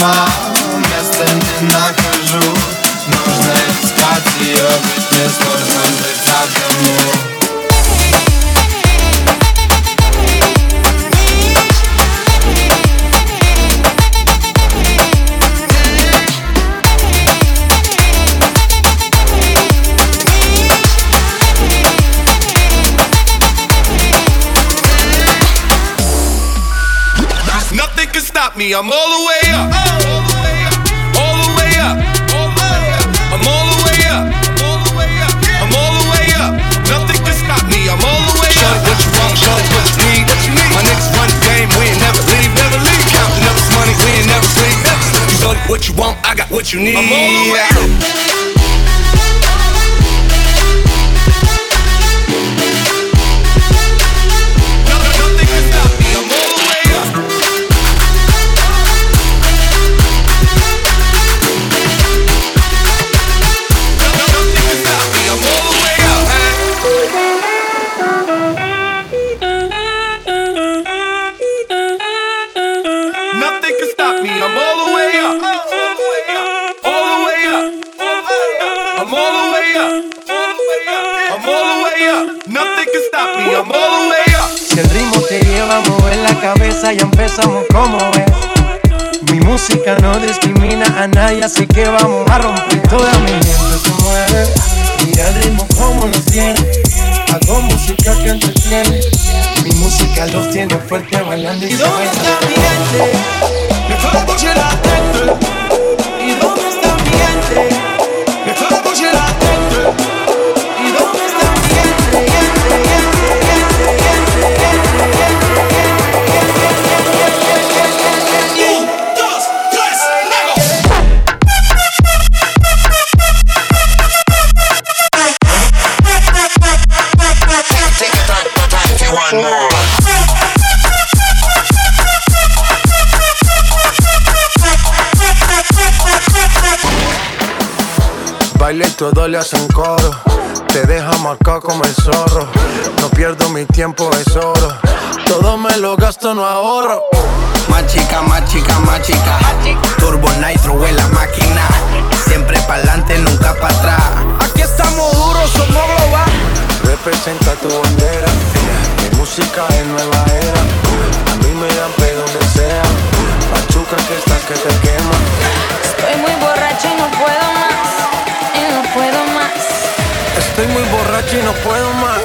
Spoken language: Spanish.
my stop me. I'm all the way up. All the way up. All the way up. I'm all the way up. I'm all the way up. Nothing can stop me. I'm all the way up. what you want, shorty, what you need. What you need. My niggas run the game, we ain't never leave, never leave. Counting up this money, we ain't never sleep. Shorty, what you want, I got what you need. I'm all the way up. Me. I'm all the way up. All the way up. I'm all the way up. I'm all the way up. Nothing can stop me. I'm all the way up. Si el ritmo te lleva a mover la cabeza, ya empezamos como ves. Mi música no discrimina a nadie, así que vamos a romper. Toda mi gente se mueve. Mira el ritmo como los tiene. Hago música que entretiene. Mi música los tiene fuerte bailando y ¿Y dónde está mi gente? Baile y le hacen coro. Te deja marcado como el zorro. No pierdo mi tiempo, es oro. Todo me lo gasto, no ahorro. Más chica, más chica, más chica. Turbo Nitro en la máquina. Siempre pa'lante, nunca para atrás. Aquí estamos duros, somos global. Representa tu bandera. Mi música es nueva era. A mí me dan pe donde sea. Machuca que estás que te quema. Y no puedo más.